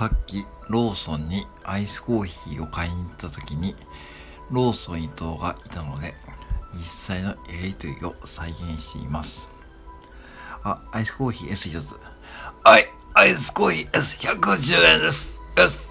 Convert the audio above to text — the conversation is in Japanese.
さっきローソンにアイスコーヒーを買いに行った時にローソン伊藤がいたので実際のやりとりを再現しています。あ、アイスコーヒー S1 つ。はい、アイスコーヒー S110 円です。です。